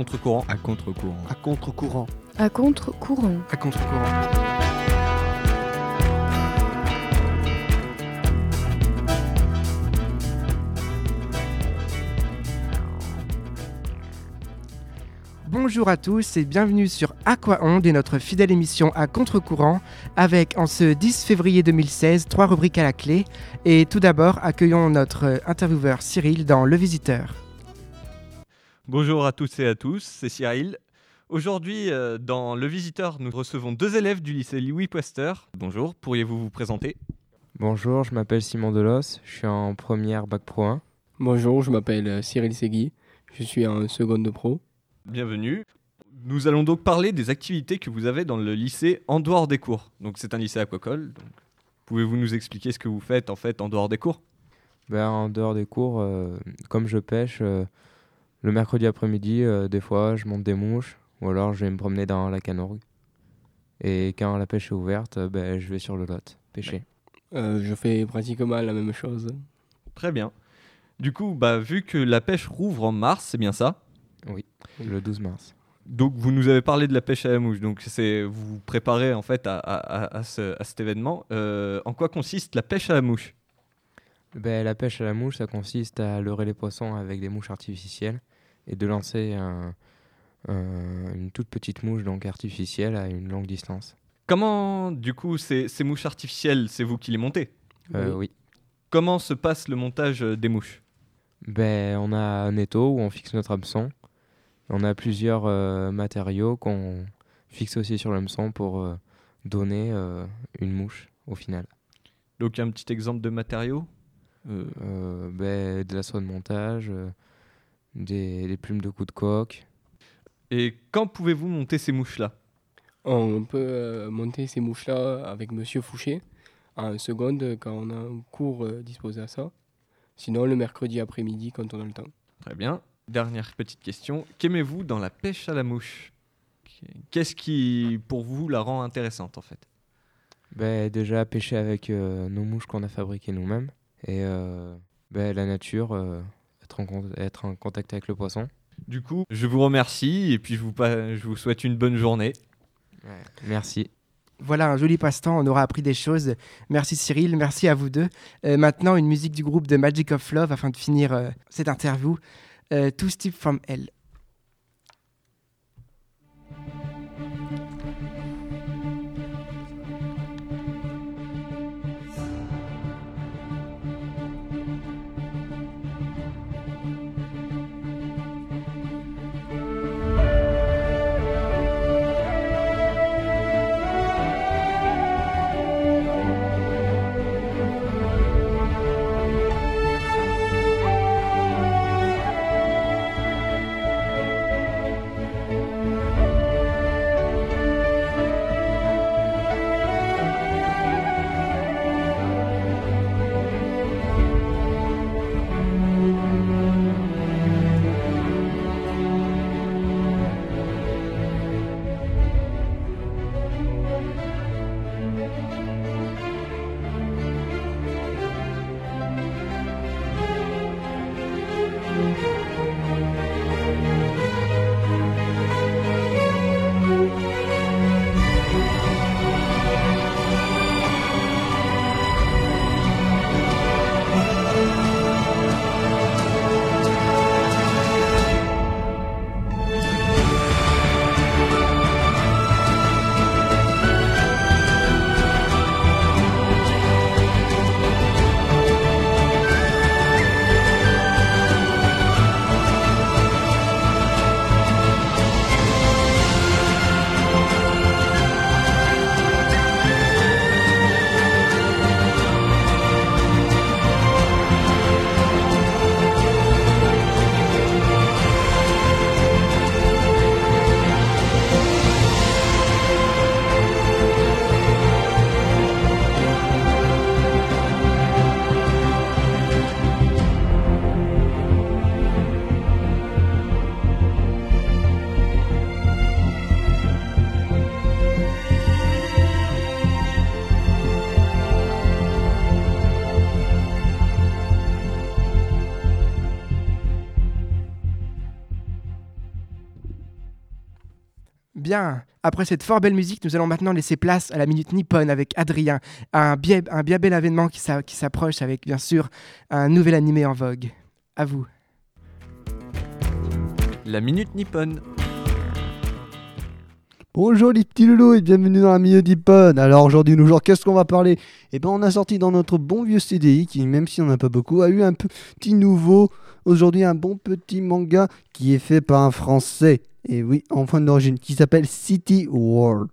contre-courant. À contre-courant. À contre-courant. À contre-courant. À contre-courant. Bonjour à tous et bienvenue sur Aquaonde et notre fidèle émission à contre-courant avec en ce 10 février 2016 trois rubriques à la clé et tout d'abord accueillons notre intervieweur Cyril dans Le Visiteur. Bonjour à tous et à tous, c'est Cyril. Aujourd'hui, euh, dans Le Visiteur, nous recevons deux élèves du lycée Louis Poester. Bonjour, pourriez-vous vous présenter? Bonjour, je m'appelle Simon Delos, je suis en première bac pro 1. Bonjour, je m'appelle euh, Cyril Segui, je suis en seconde de pro. Bienvenue. Nous allons donc parler des activités que vous avez dans le lycée en dehors des cours. Donc c'est un lycée aquacole. Donc pouvez-vous nous expliquer ce que vous faites en fait en dehors des cours? Ben, en dehors des cours, euh, comme je pêche, euh, le mercredi après-midi, euh, des fois je monte des mouches ou alors je vais me promener dans la canoë. Et quand la pêche est ouverte, euh, ben, je vais sur le lot pêcher. Euh, je fais pratiquement la même chose. Très bien. Du coup, bah, vu que la pêche rouvre en mars, c'est bien ça? Le 12 mars. Donc vous nous avez parlé de la pêche à la mouche. Donc c'est vous vous préparez en fait à, à- à- à ce- à cet événement. Euh, en quoi consiste la pêche à la mouche? Ben, la pêche à la mouche, ça consiste à leurrer les poissons avec des mouches artificielles et de lancer un- un- une toute petite mouche donc artificielle à une longue distance. Comment du coup ces, ces mouches artificielles, c'est vous qui les montez? Euh, oui. Comment se passe le montage euh, des mouches? Ben, on a un étau où on fixe notre hameçon. On a plusieurs euh, matériaux qu'on fixe aussi sur l'hameçon pour donner une mouche au final. Donc un petit exemple de matériaux ben, de la soie de montage, des, des plumes de coup de coque. Et quand pouvez-vous monter ces mouches-là? On peut euh, monter ces mouches-là avec Monsieur Fouché en seconde quand on a un cours euh, disposé à ça. Sinon, le mercredi après-midi quand on a le temps. Très bien. Dernière petite question. Qu'aimez-vous dans la pêche à la mouche? Qu'est-ce qui, pour vous, la rend intéressante en fait? Ben, déjà pêcher avec euh, nos mouches qu'on a fabriquées nous-mêmes. Et euh, ben, la nature, euh, être, en, con- être en contact avec le poisson. Du coup, je vous remercie et puis je vous, pa- je vous souhaite une bonne journée. Merci. Voilà un joli passe-temps, on aura appris des choses. Merci Cyril, merci à vous deux. Euh, maintenant, une musique du groupe de Magic of Love afin de finir euh, cette interview. Euh, Two Steps from Hell. Bien, après cette fort belle musique, nous allons maintenant laisser place à la Minute Nippon avec Adrien, un bien, un bien bel événement qui s'a- qui s'approche avec bien sûr un nouvel animé en vogue. À vous. La minute nippone. Bonjour les petits loulous et bienvenue dans la milieu d'Ippon. Alors aujourd'hui, nous genre, qu'est-ce qu'on va parler? Eh ben, on a sorti dans notre bon vieux CDI, qui même si on n'a pas beaucoup, a eu un petit nouveau, aujourd'hui un bon petit manga qui est fait par un Français, et oui, en fin d'origine, qui s'appelle City World.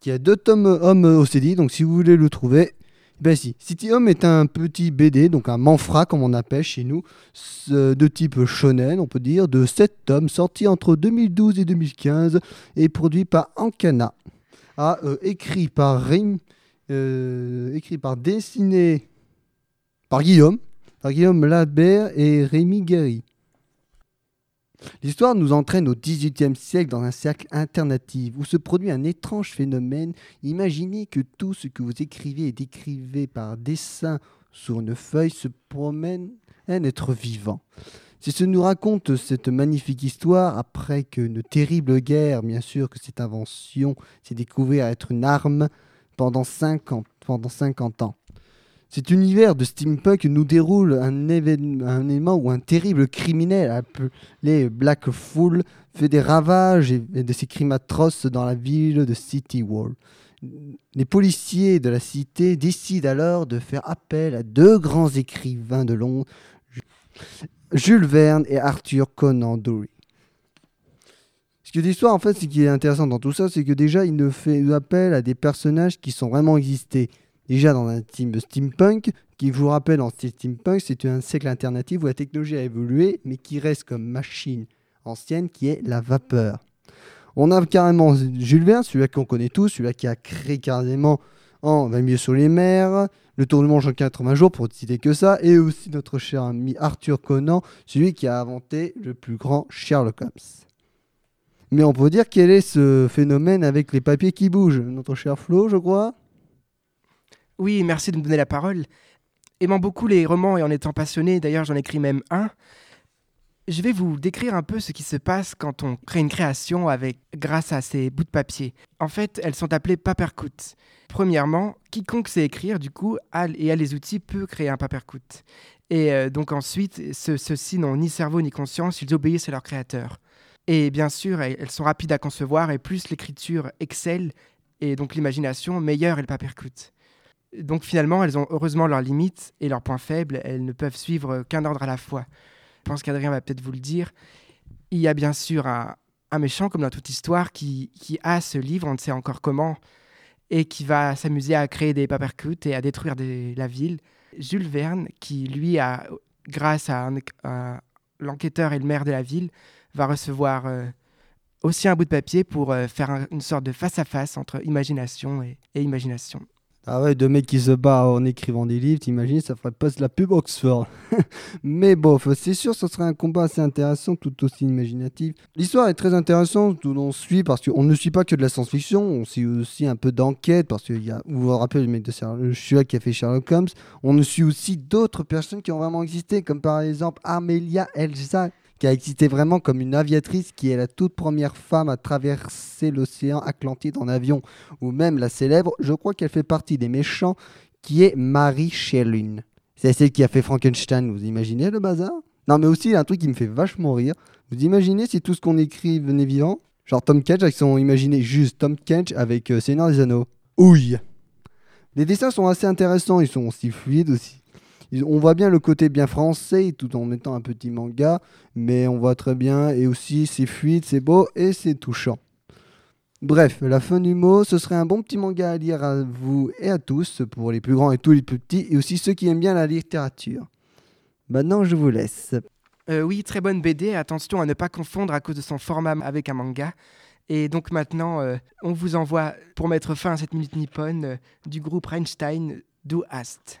Qui a deux tomes hommes au CDI, donc si vous voulez le trouver, ben si. City Home est un petit BD, donc un manfra comme on appelle chez nous, ce- de type shonen, on peut dire, de 7 tomes, sorti entre 2012 et 2015 et produit par Ankana. Ah, euh, écrit par Rim, euh, écrit par dessiné par Guillaume, par Guillaume Labert et Rémi Guéry. L'histoire nous entraîne au XVIIIe siècle dans un cercle alternatif où se produit un étrange phénomène. Imaginez que tout ce que vous écrivez et décrivez par dessin sur une feuille se promène un être vivant. C'est ce que nous raconte cette magnifique histoire après qu'une terrible guerre, bien sûr que cette invention s'est découverte être une arme pendant 50, pendant 50 ans. Cet univers de steampunk nous déroule un, évén- un événement où un terrible criminel appelé Black Fool fait des ravages et, et de ses crimes atroces dans la ville de City Wall. Les policiers de la cité décident alors de faire appel à deux grands écrivains de Londres, Jules Verne et Arthur Conan Doyle. Ce que l'histoire, en fait, ce qui est intéressant dans tout ça, c'est que déjà, il ne fait appel à des personnages qui sont vraiment existés. Déjà dans un team steampunk, qui vous rappelle, en steampunk, c'est un siècle alternatif où la technologie a évolué, mais qui reste comme machine ancienne, qui est la vapeur. On a carrément Jules Verne, celui-là qu'on connaît tous, celui-là qui a créé carrément en 20 milieux sur les mers, le tour du en 80 jours, pour ne citer que ça, et aussi notre cher ami Arthur Conan, celui qui a inventé le plus grand Sherlock Holmes. Mais on peut dire quel est ce phénomène avec les papiers qui bougent? Notre cher Flo, je crois? Oui, merci de me donner la parole. Aimant beaucoup les romans et en étant passionné, d'ailleurs j'en écris même un, je vais vous décrire un peu ce qui se passe quand on crée une création avec, grâce à ces bouts de papier. En fait, elles sont appelées papercut. Premièrement, quiconque sait écrire, du coup, a, et a les outils peut créer un papercut. Et euh, donc ensuite, ce- ceux-ci n'ont ni cerveau ni conscience, ils obéissent à leur créateur. Et bien sûr, elles, sont rapides à concevoir, et plus l'écriture excelle, et donc l'imagination, meilleur est le papercut. Donc finalement, elles ont heureusement leurs limites et leurs points faibles. Elles ne peuvent suivre qu'un ordre à la fois. Je pense qu'Adrien va peut-être vous le dire. Il y a bien sûr un, méchant, comme dans toute histoire, qui, qui a ce livre, on ne sait encore comment, et qui va s'amuser à créer des papercuts et à détruire la ville. Jules Verne, qui lui a, grâce à, l'enquêteur et le maire de la ville, va recevoir euh, aussi un bout de papier pour euh, faire un- une sorte de face-à-face entre imagination et imagination. Ah ouais, deux mecs qui se battent en écrivant des livres, t'imagines, ça ferait pas de la pub Oxford. Mais bof, c'est sûr, ce serait un combat assez intéressant, tout aussi imaginatif. L'histoire est très intéressante, tout on suit, parce qu'on ne suit pas que de la science-fiction, on suit aussi un peu d'enquête, parce qu'il y a, vous vous rappelez le mec de Sherlock, qui a fait Sherlock Holmes, on suit aussi d'autres personnes qui ont vraiment existé, comme par exemple Amelia Elsa, qui a existé vraiment comme une aviatrice, qui est la toute première femme à traverser l'océan Atlantide en avion ou même la célèbre, je crois qu'elle fait partie des méchants, qui est Marie Shelley. C'est celle qui a fait Frankenstein, vous imaginez le bazar? Non mais aussi, il y a un truc qui me fait vachement rire. Vous imaginez si tout ce qu'on écrit venait vivant? Genre Tom Kench avec son... Imaginez juste Tom Kench avec euh, Seigneur des Anneaux. Ouille Les dessins sont assez intéressants, ils sont aussi fluides aussi. On voit bien le côté bien français tout en mettant un petit manga, mais on voit très bien, et aussi c'est fluide, c'est beau et c'est touchant. Bref, la fin du mot, ce serait un bon petit manga à lire à vous et à tous, pour les plus grands et tous les plus petits, et aussi ceux qui aiment bien la littérature. Maintenant, je vous laisse. Euh, oui, très bonne BD. Attention à ne pas confondre à cause de son format avec un manga. Et donc maintenant, euh, on vous envoie, pour mettre fin à cette minute nippone, euh, du groupe Einstein, Du Hast.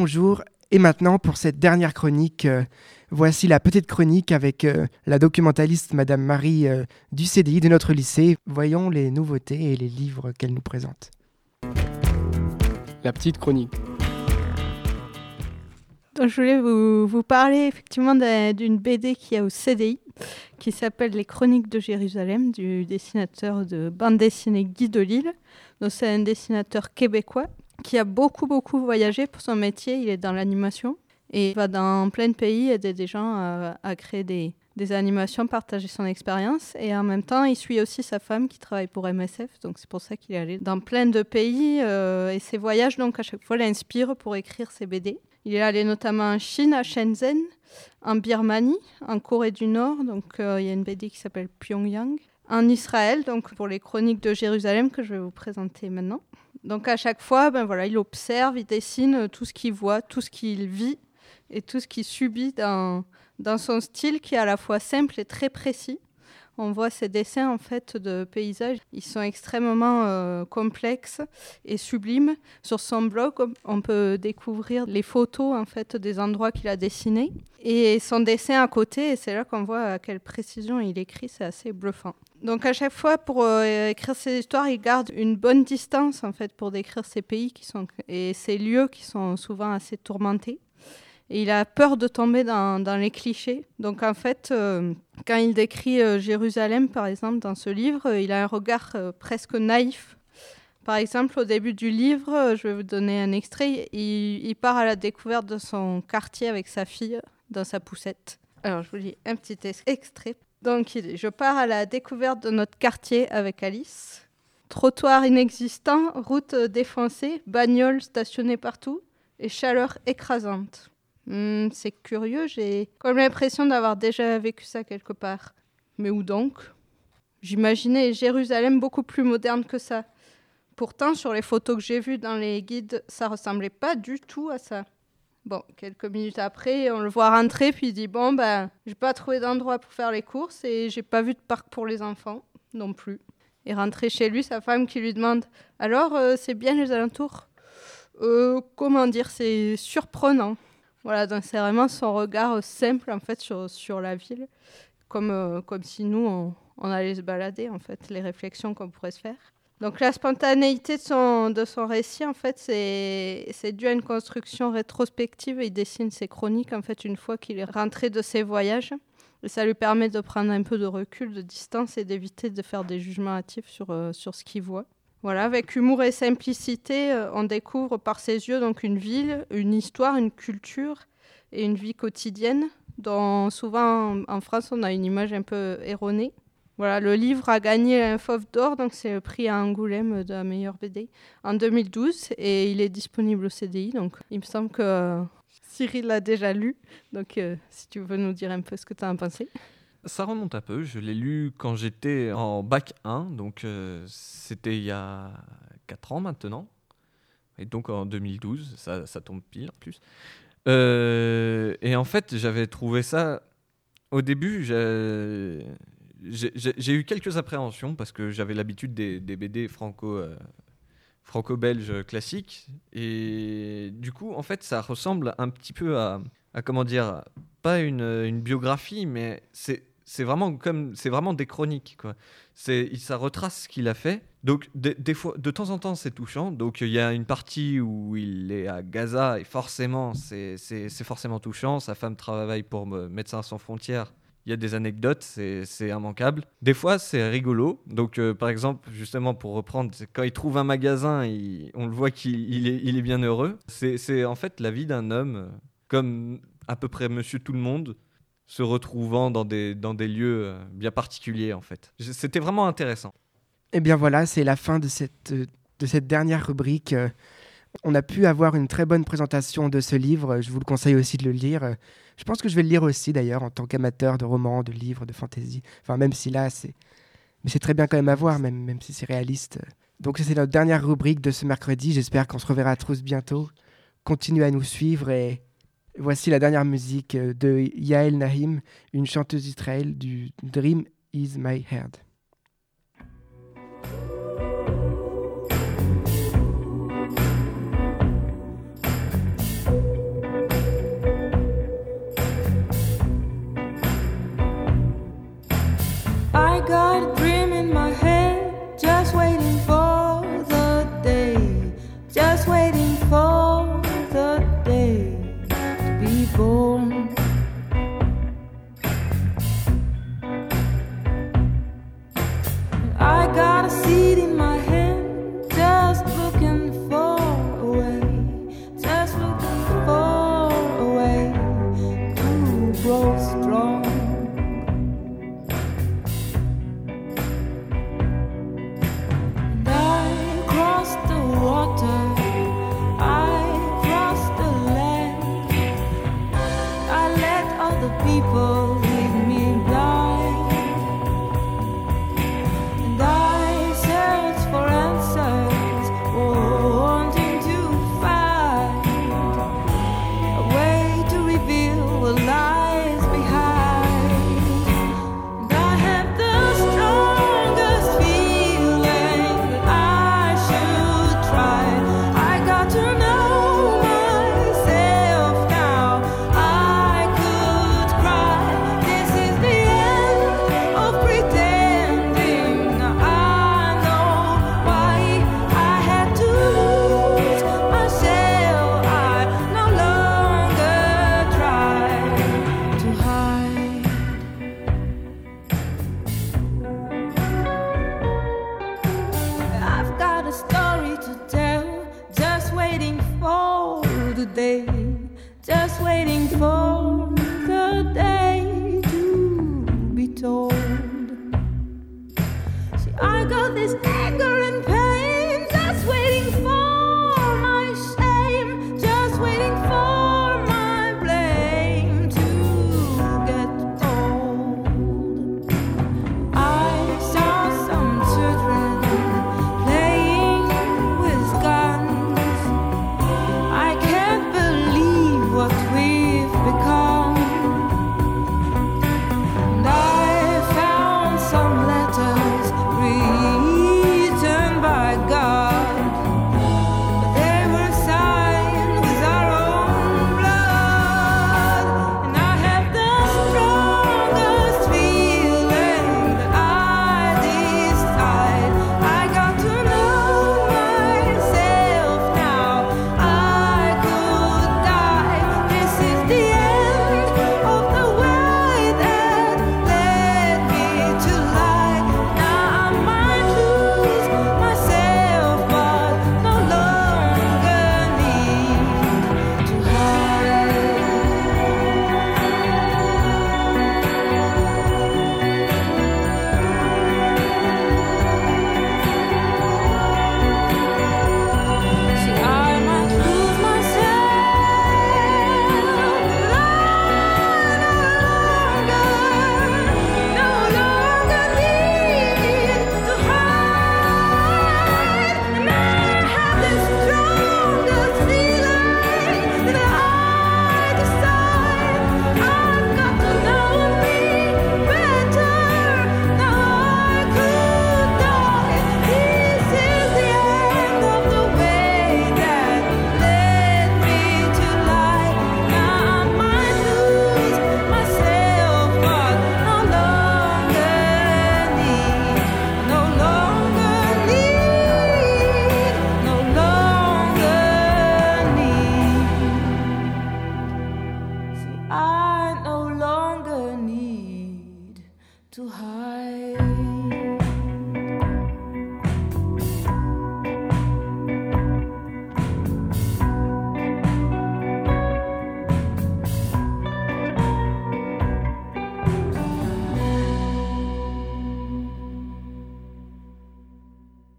Rebonjour. Et maintenant, pour cette dernière chronique, euh, voici la petite chronique avec euh, la documentaliste Madame Marie euh, du CDI de notre lycée. Voyons les nouveautés et les livres qu'elle nous présente. La petite chronique. Donc, je voulais vous, vous parler effectivement d'un- d'une BD qui a au CDI, qui s'appelle Les Chroniques de Jérusalem, du dessinateur de bande dessinée Guy Delisle. Donc, c'est un dessinateur québécois qui a beaucoup, beaucoup voyagé pour son métier. Il est dans l'animation et il va dans plein de pays aider des gens à, à créer des, des animations, partager son expérience. Et en même temps, il suit aussi sa femme qui travaille pour MSF. Donc, c'est pour ça qu'il est allé dans plein de pays. euh, et ses voyages, donc, à chaque fois, l'inspirent pour écrire ses BD. Il est allé notamment en Chine, à Shenzhen, en Birmanie, en Corée du Nord, donc euh, il y a une BD qui s'appelle Pyongyang, en Israël, donc pour les chroniques de Jérusalem que je vais vous présenter maintenant. Donc à chaque fois, ben voilà, il observe, il dessine euh, tout ce qu'il voit, tout ce qu'il vit et tout ce qu'il subit dans, dans son style qui est à la fois simple et très précis. On voit ces dessins en fait de paysages, ils sont extrêmement euh, complexes et sublimes. Sur son blog, on peut découvrir les photos en fait des endroits qu'il a dessinés et son dessin à côté. Et c'est là qu'on voit à quelle précision il écrit. C'est assez bluffant. Donc à chaque fois pour euh, écrire ses histoires, il garde une bonne distance en fait pour décrire ces pays qui sont et ces lieux qui sont souvent assez tourmentés. Et il a peur de tomber dans, les clichés. Donc en fait, euh, quand il décrit euh, Jérusalem, par exemple, dans ce livre, euh, il a un regard presque naïf. Par exemple, au début du livre, je vais vous donner un extrait, il, part à la découverte de son quartier avec sa fille dans sa poussette. Alors, je vous lis un petit ex- extrait. Donc, dit, je pars à la découverte de notre quartier avec Alice. Trottoir inexistant, route défoncée, bagnoles stationnées partout et chaleur écrasante. Hmm, c'est curieux, j'ai comme l'impression d'avoir déjà vécu ça quelque part. Mais où donc? J'imaginais Jérusalem beaucoup plus moderne que ça. Pourtant, sur les photos que j'ai vues dans les guides, ça ressemblait pas du tout à ça. Bon, quelques minutes après, on le voit rentrer, puis il dit Bon, ben, j'ai pas trouvé d'endroit pour faire les courses et j'ai pas vu de parc pour les enfants non plus. Et rentré chez lui, sa femme qui lui demande Alors, euh, c'est bien les alentours? Euh, Comment dire C'est surprenant. Voilà, donc c'est vraiment son regard simple en fait sur, sur la ville comme, euh, comme si nous, on, allait se balader, en fait, les réflexions qu'on pourrait se faire. Donc la spontanéité de son, de son récit, en fait, c'est dû à une construction rétrospective. Il dessine ses chroniques, en fait, une fois qu'il est rentré de ses voyages. Ça lui permet de prendre un peu de recul, de distance et d'éviter de faire des jugements hâtifs sur, euh, sur ce qu'il voit. Voilà, avec humour et simplicité, euh, on découvre par ses yeux donc une ville, une histoire, une culture et une vie quotidienne dont souvent en, en France on a une image un peu erronée. Voilà, le livre a gagné un Fauve d'or, donc c'est le prix à Angoulême de la meilleure BD en 2012 et il est disponible au CDI. Donc il me semble que euh, Cyril l'a déjà lu. Donc euh, si tu veux nous dire un peu ce que tu en as pensé. Ça remonte un peu. Je l'ai lu quand j'étais en bac 1, donc euh, c'était il y a 4 ans maintenant. Et donc en 2012, ça, tombe pile en plus. Euh, et en fait, j'avais trouvé ça. Au début, j'ai eu quelques appréhensions parce que j'avais l'habitude des, BD franco, euh, franco-belges classiques. Et du coup, en fait, ça ressemble un petit peu à, comment dire, pas une biographie, mais c'est c'est vraiment comme c'est vraiment des chroniques quoi. C'est ça retrace ce qu'il a fait. Donc fois de temps en temps c'est touchant. Donc il y a une partie où il est à Gaza et forcément c'est forcément touchant. Sa femme travaille pour me- Médecins sans frontières. Il y a des anecdotes, c'est immanquable. Des fois, c'est rigolo. Donc, euh, par exemple, justement, pour reprendre, quand il trouve un magasin, on le voit qu'il il est, il est bien heureux. C'est c'est en fait la vie d'un homme, euh, comme à peu près Monsieur Tout le Monde, se retrouvant dans des, dans des lieux euh, bien particuliers, en fait. C'était vraiment intéressant. Eh bien voilà, c'est la fin de cette, de cette dernière rubrique. Euh, On a pu avoir une très bonne présentation de ce livre. Je vous le conseille aussi de le lire. Je pense que je vais le lire aussi d'ailleurs en tant qu'amateur de romans, de livres, de fantasy. Enfin, même si là, c'est. Mais c'est très bien quand même à voir, même, même si c'est réaliste. Donc, c'est notre dernière rubrique de ce mercredi. J'espère qu'on se reverra tous bientôt. Continuez à nous suivre et voici la dernière musique euh, de Yael Nahim, une chanteuse d'Israël du Dream is My Head. People